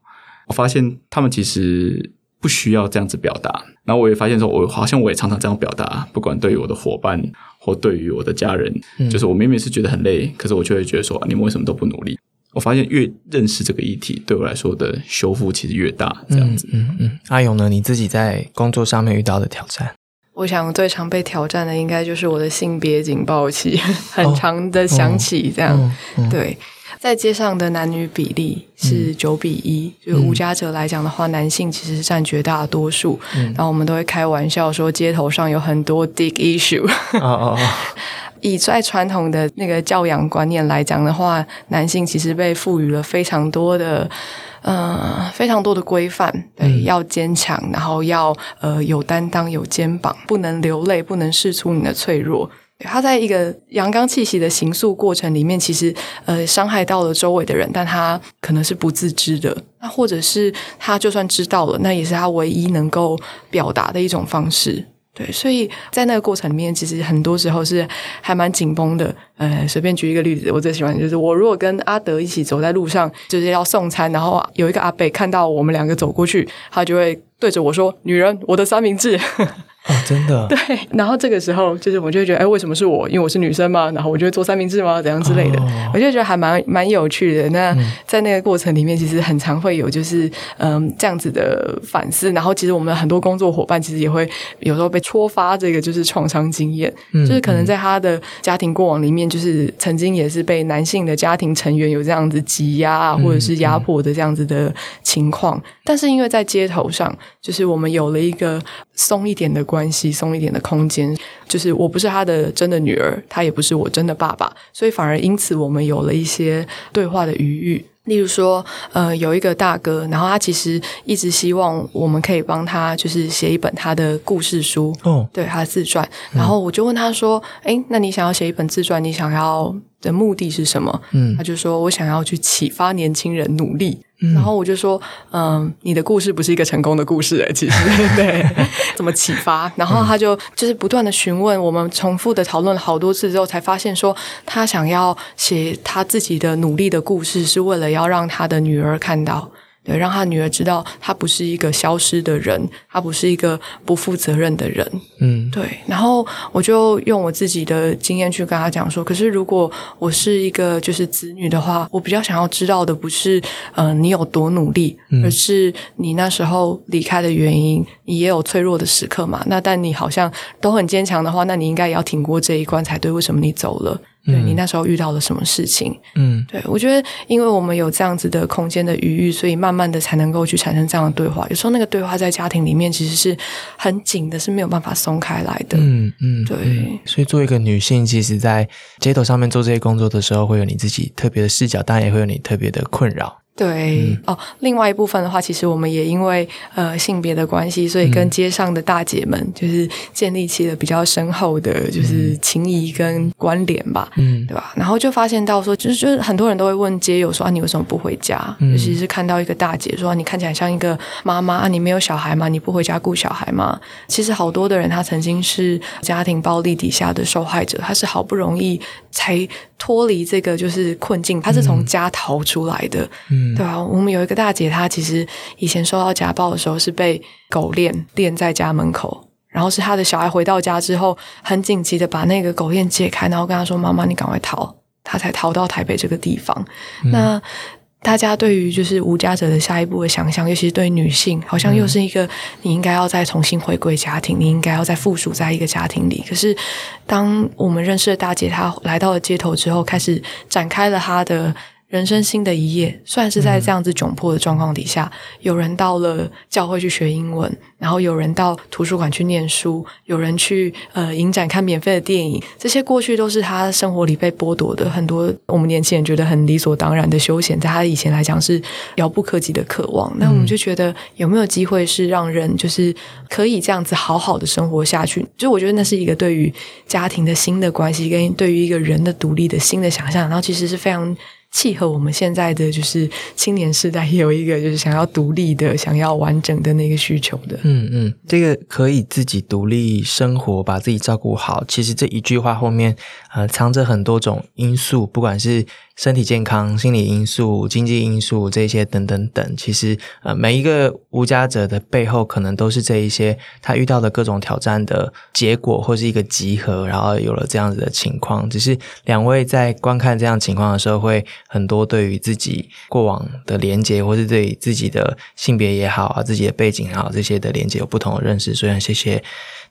我发现他们其实不需要这样子表达，然后我也发现说，我好像我也常常这样表达，不管对于我的伙伴或对于我的家人，就是我明明是觉得很累，可是我却会觉得说，啊你们为什么都不努力？我发现越认识这个议题，对我来说的修复其实越大，这样子。嗯嗯，阿勇呢？你自己在工作上面遇到的挑战？我想最常被挑战的应该就是我的性别警报器，很长的响起，这样、嗯嗯对。在街上的男女比例是九比一、就无家者来讲的话，男性其实是占绝大多数。然后我们都会开玩笑说，街头上有很多 dick issue。<laughs> 哦哦哦，以在传统的那个教养观念来讲的话，男性其实被赋予了非常多的。呃，非常多的规范，对，要坚强，然后要呃有担当、有肩膀，不能流泪，不能试出你的脆弱。他在一个阳刚气息的形塑过程里面，其实呃伤害到了周围的人，但他可能是不自知的，那或者是他就算知道了，那也是他唯一能够表达的一种方式。对，所以在那个过程里面，其实很多时候是还蛮紧绷的。呃，随便举一个例子，我最喜欢就是我如果跟阿德一起走在路上，就是要送餐，然后有一个阿伯看到我们两个走过去，他就会对着我说：“女人，我的三明治。” <laughs> 哦，真的，<laughs> 对，然后这个时候就是我就会觉得，哎，为什么是我？因为我是女生嘛，然后我就会做三明治吗？怎样之类的，哦我就觉得还蛮蛮有趣的。那在那个过程里面，其实很常会有就是嗯这样子的反思。然后其实我们很多工作伙伴其实也会有时候被戳发这个就是创伤经验，就是可能在他的家庭过往里面，就是曾经也是被男性的家庭成员有这样子挤压啊或者是压迫的这样子的情况。但是因为在街头上，就是我们有了一个松一点的关系，松一点的空间，就是我不是他的真的女儿，他也不是我真的爸爸，所以反而因此我们有了一些对话的余裕。例如说，呃，有一个大哥，然后他其实一直希望我们可以帮他，就是写一本他的故事书，哦，对他的自传。然后我就问他说：“哎，那你想要写一本自传，你想要的目的是什么？”嗯他就说：“我想要去启发年轻人努力。”然后我就说：“嗯，你的故事不是一个成功的故事，哎，其实 <laughs> 对，怎么启发？”然后他就就是不断的询问，我们重复的讨论了好多次之后，才发现说他想要写他自己的努力的故事，是为了要让他的女儿看到。对，让他女儿知道，他不是一个消失的人，他不是一个不负责任的人。嗯对，然后我就用我自己的经验去跟他讲说，可是如果我是一个就是子女的话，我比较想要知道的不是呃你有多努力，而是你那时候离开的原因，你也有脆弱的时刻嘛。那但你好像都很坚强的话，那你应该也要挺过这一关才对。为什么你走了？对你那时候遇到了什么事情？嗯对，我觉得，因为我们有这样子的空间的余裕，所以慢慢的才能够去产生这样的对话。有时候那个对话在家庭里面其实是很紧的，是没有办法松开来的。嗯嗯，对嗯所以作为一个女性，其实，在街头上面做这些工作的时候，会有你自己特别的视角，当然也会有你特别的困扰。对、哦，另外一部分的话，其实我们也因为呃性别的关系，所以跟街上的大姐们就是建立起了比较深厚的，就是情谊跟关联吧。嗯对吧？然后就发现到说，就是就是很多人都会问街友说啊，你为什么不回家？尤其是看到一个大姐说、啊你看起来像一个妈妈啊，你没有小孩吗？你不回家顾小孩吗？其实好多的人他曾经是家庭暴力底下的受害者，他是好不容易才脱离这个就是困境，他是从家逃出来的。嗯对啊，我们有一个大姐，她其实以前受到家暴的时候是被狗链链在家门口，然后是她的小孩回到家之后，很紧急的把那个狗链解开，然后跟她说：“妈妈，你赶快逃！”她才逃到台北这个地方。那大家对于就是无家者的下一步的想象，尤其是对女性，好像又是一个你应该要再重新回归家庭，你应该要再附属在一个家庭里。可是，当我们认识的大姐她来到了街头之后，开始展开了她的。人生新的一页，算是在这样子窘迫的状况底下，有人到了教会去学英文，然后有人到图书馆去念书，有人去呃影展看免费的电影，这些过去都是他生活里被剥夺的很多我们年轻人觉得很理所当然的休闲，在他以前来讲是遥不可及的渴望。那我们就觉得有没有机会是让人就是可以这样子好好的生活下去？就我觉得那是一个对于家庭的新的关系，跟对于一个人的独立的新的想象，然后其实是非常。契合我们现在的就是青年时代有一个就是想要独立的、想要完整的那个需求的。嗯嗯，这个可以自己独立生活，把自己照顾好。其实这一句话后面，呃，藏着很多种因素，不管是身体健康、心理因素、经济因素这些等等等。其实，呃，每一个无家者的背后，可能都是这一些他遇到的各种挑战的结果，或是一个集合，然后有了这样子的情况。只是两位在观看这样情况的时候，会。很多对于自己过往的连接，或是对自己的性别也好啊，自己的背景也好，这些的连接有不同的认识。所以很谢谢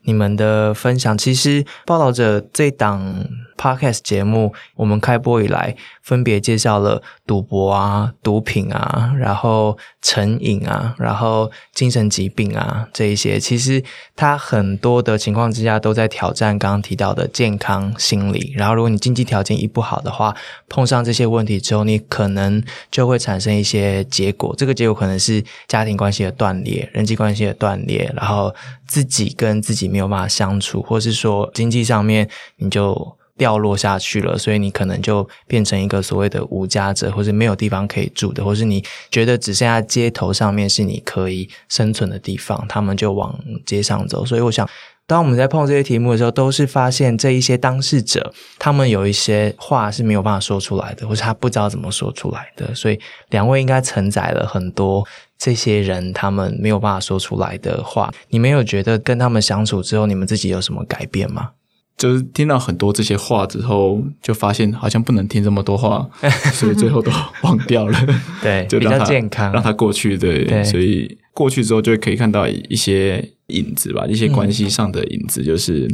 你们的分享。其实报道者这档。Podcast 节目，我们开播以来，分别介绍了赌博啊、毒品啊，然后成瘾啊，然后精神疾病啊这一些。其实它很多的情况之下都在挑战刚刚提到的健康心理。然后，如果你经济条件一不好的话，碰上这些问题之后，你可能就会产生一些结果。这个结果可能是家庭关系的断裂、人际关系的断裂，然后自己跟自己没有办法相处，或是说经济上面你就。掉落下去了，所以你可能就变成一个所谓的无家者，或是没有地方可以住的，或是你觉得只剩下街头上面是你可以生存的地方，他们就往街上走。所以我想，当我们在碰这些题目的时候，都是发现这一些当事者，他们有一些话是没有办法说出来的，或是他不知道怎么说出来的。所以两位应该承载了很多这些人他们没有办法说出来的话。你们有觉得跟他们相处之后，你们自己有什么改变吗？就是听到很多这些话之后，就发现好像不能听这么多话，<laughs> 所以最后都忘掉了。对，<laughs> 就比较健康，让它过去。对，所以过去之后就可以看到一些影子吧，一些关系上的影子。就是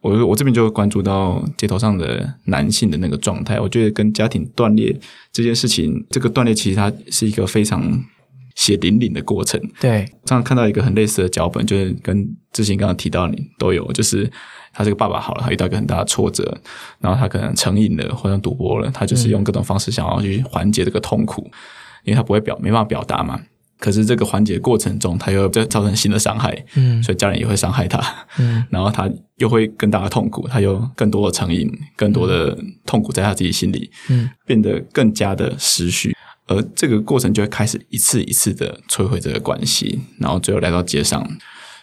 我我这边就关注到街头上的男性的那个状态，我觉得跟家庭断裂这件事情，这个断裂其实它是一个非常血淋淋的过程。对，常常看到一个很类似的脚本，就是跟之前刚刚提到你都有，就是。他这个爸爸好了，他遇到一个很大的挫折，然后他可能成瘾了或者赌博了，他就是用各种方式想要去缓解这个痛苦，因为他不会表没办法表达嘛。可是这个缓解过程中，他又再造成新的伤害，嗯，所以家人也会伤害他，嗯，<laughs> 然后他又会更大的痛苦，他又更多的成瘾，更多的痛苦在他自己心里，嗯，变得更加的失序，而这个过程就会开始一次一次的摧毁这个关系，然后最后来到街上。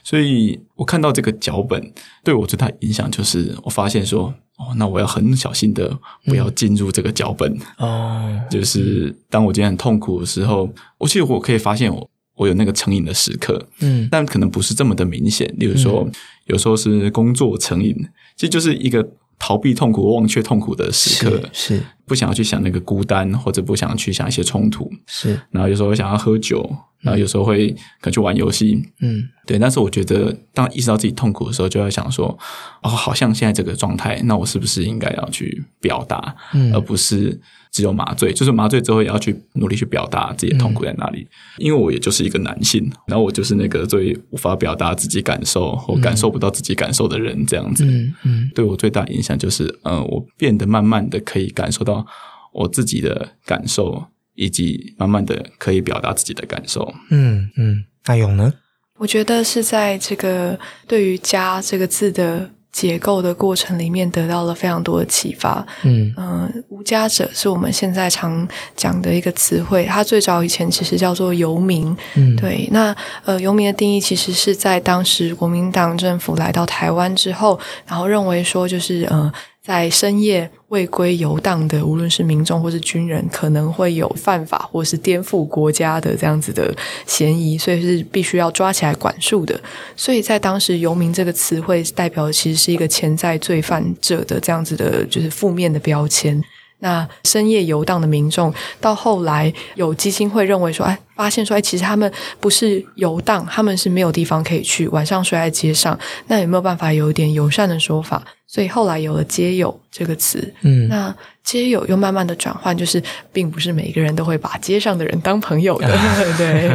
所以我看到这个脚本对我最大影响，就是我发现说，哦，那我要很小心的不要进入这个脚本哦。<laughs> 就是当我今天很痛苦的时候，我其实我可以发现我我有那个成瘾的时刻，嗯，但可能不是这么的明显。例如说，有时候是工作成瘾，其实就是一个逃避痛苦、忘却痛苦的时刻，是不想要去想那个孤单，或者不想去想一些冲突，是。然后有时候想要喝酒。然后有时候会可能去玩游戏，嗯，对。但是我觉得，当意识到自己痛苦的时候，就要想说，哦，好像现在这个状态，那我是不是应该要去表达，而不是只有麻醉？就是麻醉之后也要去努力去表达自己的痛苦在哪里。因为我也就是一个男性，然后我就是那个最无法表达自己感受或感受不到自己感受的人，这样子。嗯嗯，对我最大影响就是，呃，我变得慢慢的可以感受到我自己的感受。以及慢慢的可以表达自己的感受。嗯嗯，那勇呢？我觉得是在这个对于“家”这个字的结构的过程里面得到了非常多的启发。嗯嗯，无家者是我们现在常讲的一个词汇，它最早以前其实叫做游民。嗯，对。那呃，游民的定义其实是在当时国民党政府来到台湾之后，然后认为说就是呃。在深夜未归游荡的，无论是民众或是军人，可能会有犯法或是颠覆国家的这样子的嫌疑，所以是必须要抓起来管束的。所以在当时，游民这个词汇代表的其实是一个潜在罪犯者的这样子的，就是负面的标签。那深夜游荡的民众，到后来有基金会认为说，哎，发现说，哎，其实他们不是游荡，他们是没有地方可以去，晚上睡在街上。那有没有办法有一点友善的说法？所以后来有了“街友”这个词，嗯，那街友又慢慢的转换，就是并不是每一个人都会把街上的人当朋友的，<laughs> 对，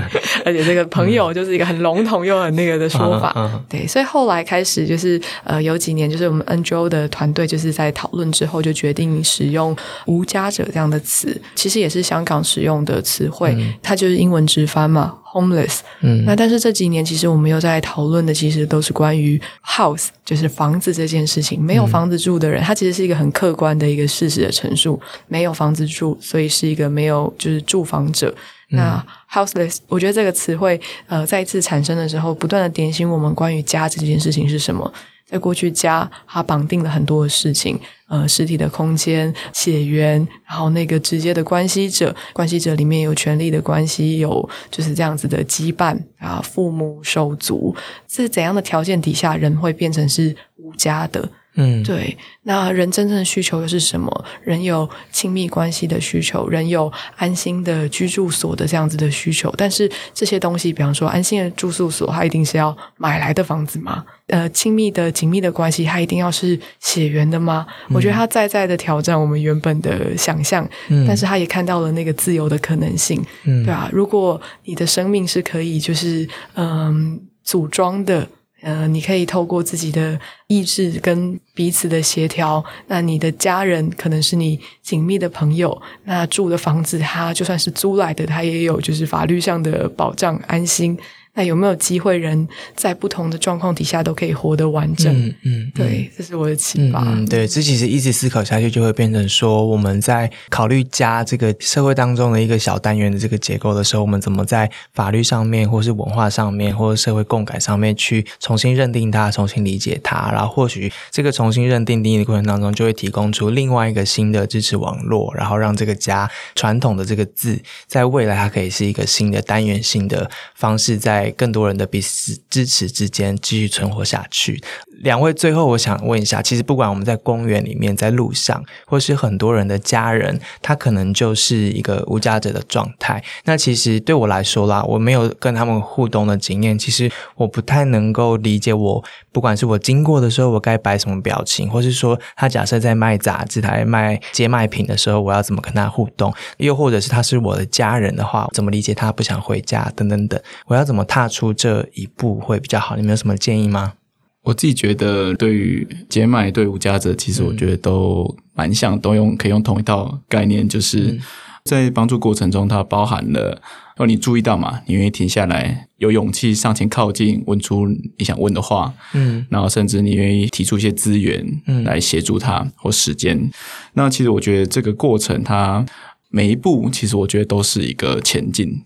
而且这个朋友就是一个很笼统又很那个的说法，对，所以后来开始就是呃，有几年就是我们 NGO 的团队就是在讨论之后，就决定使用“无家者”这样的词，其实也是香港使用的词汇，它就是英文直翻嘛 homeless。嗯，那但是这几年其实我们又在讨论的，其实都是关于 house，就是房子这件事情。没有房子住的人，他其实是一个很客观的一个事实的陈述。没有房子住，所以是一个没有就是住房者。那 houseless，我觉得这个词汇呃再一次产生的时候，不断的点醒我们关于家这件事情是什么。在过去，家它绑定了很多的事情，呃，实体的空间、血缘，然后那个直接的关系者，关系者里面有权力的关系，有就是这样子的羁绊啊，父母、手足，是怎样的条件底下，人会变成是无家的？嗯，对。那人真正的需求又是什么？人有亲密关系的需求，人有安心的居住所的这样子的需求。但是这些东西，比方说安心的住宿所，它一定是要买来的房子吗？呃，亲密的紧密的关系，它一定要是血缘的吗？我觉得它在在的挑战我们原本的想象，但是他也看到了那个自由的可能性，对啊，如果你的生命是可以，就是嗯，组装的。嗯，你可以透过自己的意志跟彼此的协调，那你的家人可能是你紧密的朋友，那住的房子，它就算是租来的，它也有就是法律上的保障，安心。那有没有机会，人在不同的状况底下都可以活得完整？嗯嗯，对，这是我的启发。嗯，对，这其实一直思考下去，就会变成说，我们在考虑家这个社会当中的一个小单元的这个结构的时候，我们怎么在法律上面，或是文化上面，或者社会共感上面去重新认定它，重新理解它，然后或许这个重新认定定义的过程当中，就会提供出另外一个新的支持网络，然后让这个家传统的这个字，在未来它可以是一个新的单元性的方式在。更多人的彼此支持之间继续存活下去。两位，最后我想问一下，其实不管我们在公园里面、在路上，或是很多人的家人，他可能就是一个无家者的状态。那其实对我来说啦，我没有跟他们互动的经验，其实我不太能够理解。我不管是我经过的时候，我该摆什么表情，或是说他假设在卖杂志、台卖接卖品的时候，我要怎么跟他互动？又或者是他是我的家人的话，怎么理解他不想回家等等等？我要怎么踏出这一步会比较好？你们有什么建议吗？我自己觉得，对于接麦对无家者，其实我觉得都蛮像，都用可以用同一套概念，就是在帮助过程中，它包含了哦，你注意到嘛？你愿意停下来，有勇气上前靠近，问出你想问的话，嗯，然后甚至你愿意提出一些资源，嗯，来协助他或时间。那其实我觉得这个过程，它每一步，其实我觉得都是一个前进。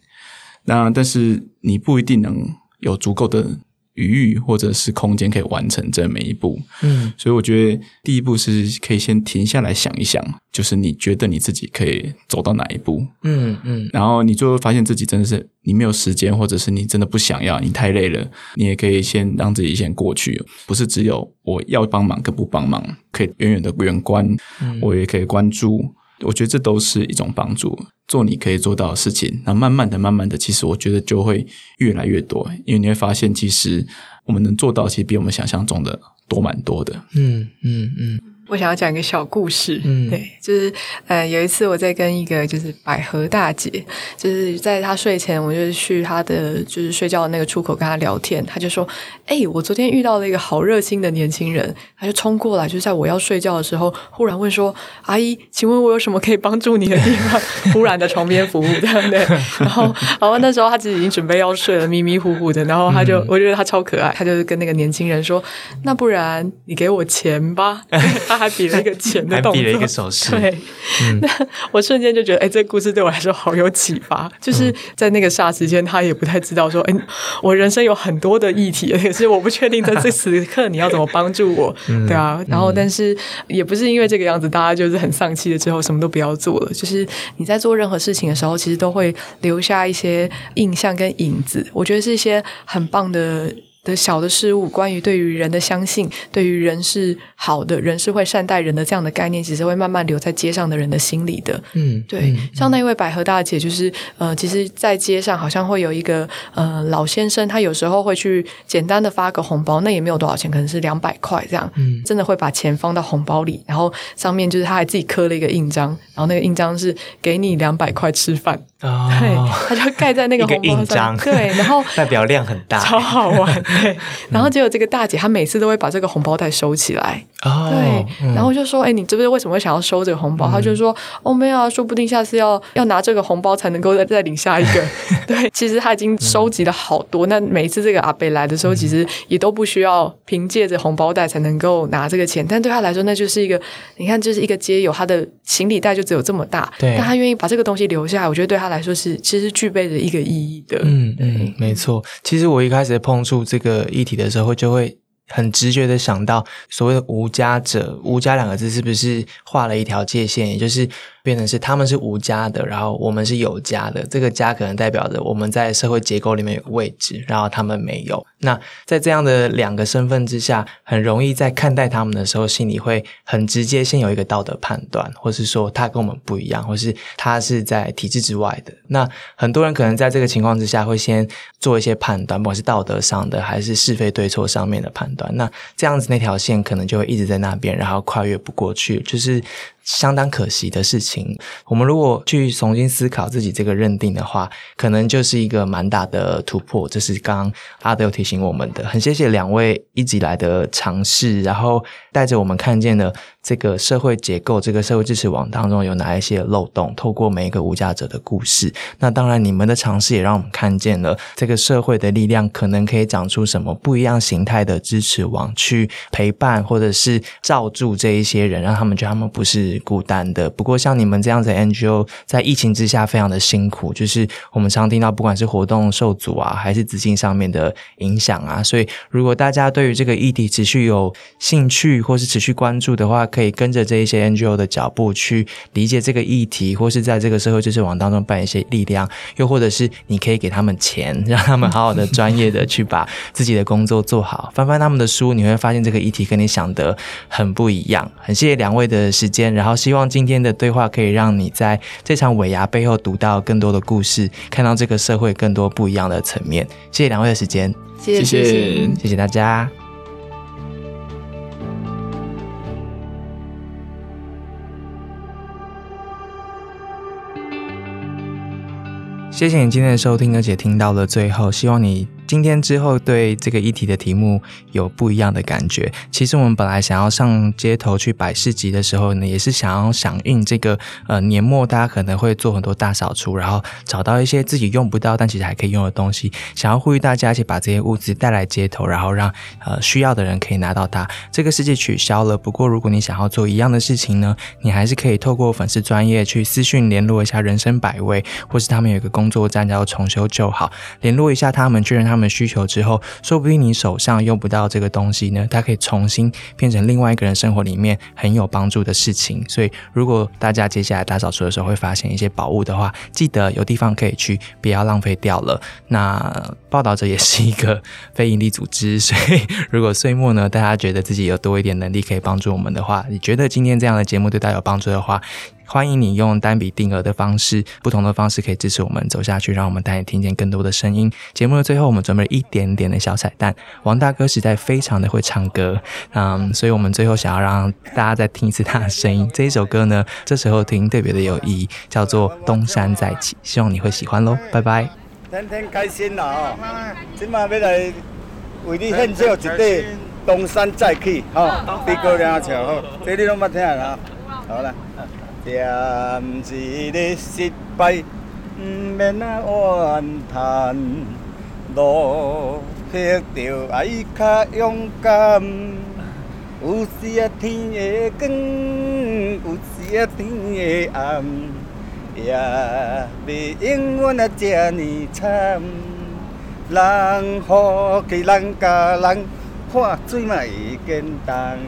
那但是你不一定能有足够的。余裕或者是空间可以完成这每一步，嗯，所以我觉得第一步是可以先停下来想一想，就是你觉得你自己可以走到哪一步，嗯嗯，然后你最后发现自己真的是你没有时间，或者是你真的不想要，你太累了，你也可以先让自己先过去，不是只有我要帮忙跟不帮忙，可以远远的远观，我也可以关注。我觉得这都是一种帮助，做你可以做到的事情。那慢慢的、慢慢的，其实我觉得就会越来越多，因为你会发现，其实我们能做到，其实比我们想象中的多蛮多的。嗯嗯嗯。我想要讲一个小故事，嗯，对，就是呃，有一次我在跟一个就是百合大姐，就是在她睡前，我就去她的就是睡觉的那个出口跟她聊天，她就说：“哎，我昨天遇到了一个好热心的年轻人，他就冲过来，就在我要睡觉的时候，忽然问说：‘阿姨，请问我有什么可以帮助你的地方？’ <laughs> 忽然的床边服务，对不对？<laughs> 然后，然后那时候她其实已经准备要睡了，迷迷糊糊的，然后她就我觉得她超可爱，她就跟那个年轻人说：‘那不然你给我钱吧。’ <laughs> 还比了一个钱的动作，比了一个手势。对，<laughs> 那我瞬间就觉得，哎，这个故事对我来说好有启发。就是在那个霎时间，他也不太知道说，哎，我人生有很多的议题，可是我不确定在这此刻你要怎么帮助我，<laughs> 对啊。然后，但是也不是因为这个样子，大家就是很丧气了之后什么都不要做了。就是你在做任何事情的时候，其实都会留下一些印象跟影子。我觉得是一些很棒的。的小的事物，关于对于人的相信，对于人是好的，人是会善待人的这样的概念，其实会慢慢留在街上的人的心里的。嗯，对，像那位百合大姐，就是呃，其实，在街上好像会有一个呃老先生，他有时候会去简单的发个红包，那也没有多少钱，可能是两百块这样。嗯，真的会把钱放到红包里，然后上面就是他还自己刻了一个印章，然后那个印章是给你两百块吃饭。哦，对，他就盖在那个红包上，对，然后 <laughs> 代表量很大，超好玩。对，<laughs> 然后结果这个大姐她每次都会把这个红包袋收起来，哦，对，然后就说：“哎，你知不知道为什么会想要收这个红包？”她就说：“哦，没有啊，说不定下次要要拿这个红包才能够再再领下一个。<laughs> ”对，其实她已经收集了好多。那每次这个阿贝来的时候，其实也都不需要凭借着红包袋才能够拿这个钱，但对她来说，那就是一个你看，就是一个街友，他的行李袋就只有这么大，对。但他愿意把这个东西留下来，我觉得对他来说是其实具备着一个意义的。嗯嗯，没错。其实我一开始碰触这个议题的时候，就会很直觉的想到所谓的无家者，无家两个字是不是画了一条界限，也就是变成是他们是无家的，然后我们是有家的。这个家可能代表着我们在社会结构里面有个位置，然后他们没有。那在这样的两个身份之下，很容易在看待他们的时候，心里会很直接，先有一个道德判断，或是说他跟我们不一样，或是他是在体制之外的。那很多人可能在这个情况之下，会先做一些判断，不管是道德上的，还是是非对错上面的判断。那这样子那条线可能就会一直在那边，然后跨越不过去，就是相当可惜的事情。我们如果去重新思考自己这个认定的话，可能就是一个蛮大的突破。这是刚刚阿德有提醒我们的，很谢谢两位一直以来的尝试，然后带着我们看见了这个社会结构、这个社会支持网当中有哪一些漏洞。透过每一个无家者的故事，那当然你们的尝试也让我们看见了这个社会的力量，可能可以长出什么不一样形态的支持网，去陪伴或者是罩住这一些人，让他们觉得他们不是孤单的。不过像你们这样子 NGO，在疫情之下非常的辛苦，就是我们常听到，不管是活动受阻啊，还是资金上面的影响啊，所以如果大家对于这个议题持续有兴趣或是持续关注的话，可以跟着这一些 NGO 的脚步去理解这个议题，或是在这个社会支持网当中扮演一些力量，又或者是你可以给他们钱，让他们好好的专业的去把自己的工作做好。翻翻他们的书，你会发现这个议题跟你想的很不一样。很谢谢两位的时间，然后希望今天的对话可以让你在这场尾牙背后读到更多的故事，看到这个社会更多不一样的层面。谢谢两位的时间，谢谢谢。谢谢大家。谢谢你今天的收听，而且听到了最后，希望你今天之后对这个议题的题目有不一样的感觉。其实我们本来想要上街头去摆市集的时候呢，也是想要响应这个呃年末大家可能会做很多大扫除，然后找到一些自己用不到但其实还可以用的东西，想要呼吁大家一起把这些物资带来街头，然后让呃需要的人可以拿到它。这个世界取消了，不过如果你想要做一样的事情呢，你还是可以透过粉丝专业去私讯联络一下人生百味，或是他们有一个工作站叫重修就好，联络一下他们，确认他们们需求之后，说不定你手上用不到这个东西呢，它可以重新变成另外一个人生活里面很有帮助的事情。所以，如果大家接下来大扫除的时候会发现一些宝物的话，记得有地方可以去，不要浪费掉了。那报道者也是一个非营利组织，所以如果岁末呢，大家觉得自己有多一点能力可以帮助我们的话，你觉得今天这样的节目对大家有帮助的话，欢迎你用单笔定额的方式，不同的方式可以支持我们走下去，让我们带你听见更多的声音。节目的最后，我们准备了一点点的小彩蛋。王大哥实在非常的会唱歌，嗯，所以我们最后想要让大家再听一次他的声音。这一首歌呢，这时候听特别的有意义，叫做《东山再起》，希望你会喜欢喽，拜拜。天天开心啦吼！即马要来为你献奏一底东山再起吼，比高粱唱好，这你拢捌听啦。好啦，点一个失败，毋免啊怨叹，路迄着爱较勇敢。有时啊天会光，有时啊天会暗。也袂永远啊这呢惨，人好给人甲人看水嘛会简单，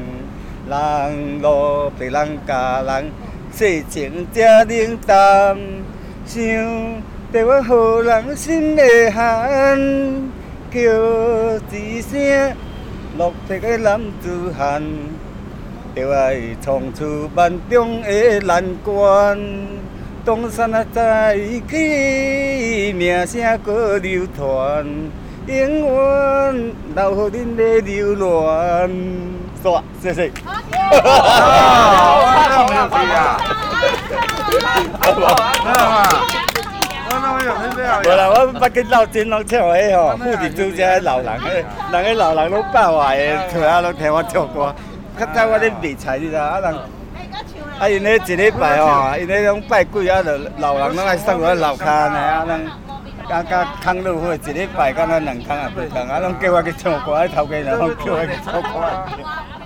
人路被人甲人世情这冷淡，想着我好人心会寒，叫一声落魄的男子汉，就爱闯出万中的难关。东山啊再起，名声搁流传，永远留予恁的流连。煞，谢谢。啊，没有可以啊，好不好？好嘛，我那位。无啦，我捌去老金拢唱迄吼，富士主家老人，迄人迄老人拢拜坏的，退啊拢听我唱歌。较早我咧卖菜，你知啊？人啊因咧一礼拜吼，因咧拢拜鬼啊，就老人拢爱送我楼骹安尼啊，人甲甲康乐会一礼拜敢若两工也几工，啊，拢叫我去唱歌，头家人拢叫我去唱歌。